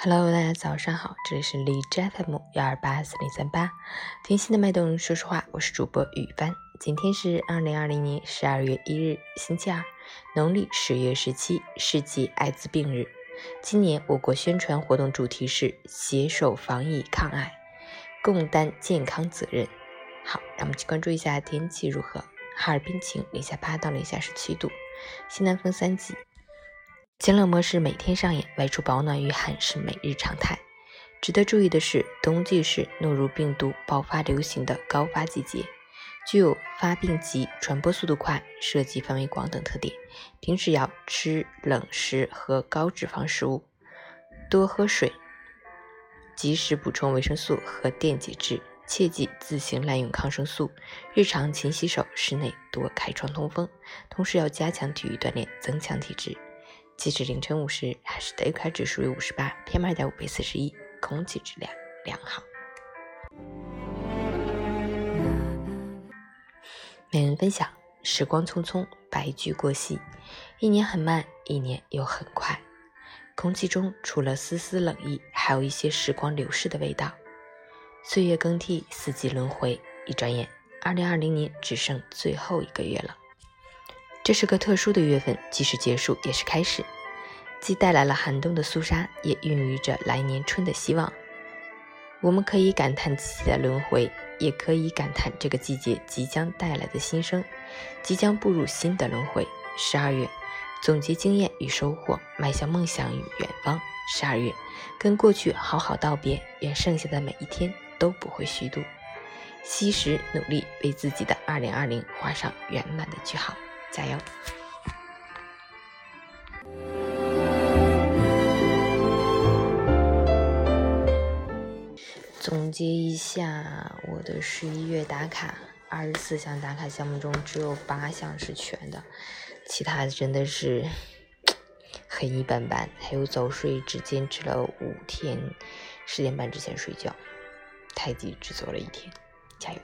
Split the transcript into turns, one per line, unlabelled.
Hello，大家早上好，这里是荔枝 FM 幺二八四零三八，听心的脉动，说实话，我是主播雨帆。今天是二零二零年十二月一日，星期二，农历十月十七，世界艾滋病日。今年我国宣传活动主题是携手防疫抗癌，共担健康责任。好，让我们去关注一下天气如何。哈尔滨晴，零下八到零下十七度，西南风三级。晴冷模式每天上演，外出保暖御寒是每日常态。值得注意的是，冬季是诺如病毒爆发流行的高发季节，具有发病急、传播速度快、涉及范围广等特点。平时要吃冷食和高脂肪食物，多喝水，及时补充维生素和电解质，切忌自行滥用抗生素。日常勤洗手，室内多开窗通风，同时要加强体育锻炼，增强体质。截止凌晨五时，还是的 A 股指数为五十八，PM 二点五为四十一，空气质量良好。每人分享：时光匆匆，白驹过隙，一年很慢，一年又很快。空气中除了丝丝冷意，还有一些时光流逝的味道。岁月更替，四季轮回，一转眼，二零二零年只剩最后一个月了。这是个特殊的月份，既是结束，也是开始，既带来了寒冬的肃杀，也孕育着来年春的希望。我们可以感叹自己的轮回，也可以感叹这个季节即将带来的新生，即将步入新的轮回。十二月，总结经验与收获，迈向梦想与远方。十二月，跟过去好好道别，愿剩下的每一天都不会虚度。惜时努力，为自己的二零二零画上圆满的句号。加油！总结一下我的十一月打卡，二十四项打卡项目中只有八项是全的，其他的真的是 很一般般。还有早睡，只坚持了五天，十点半之前睡觉，太极只做了一天，加油！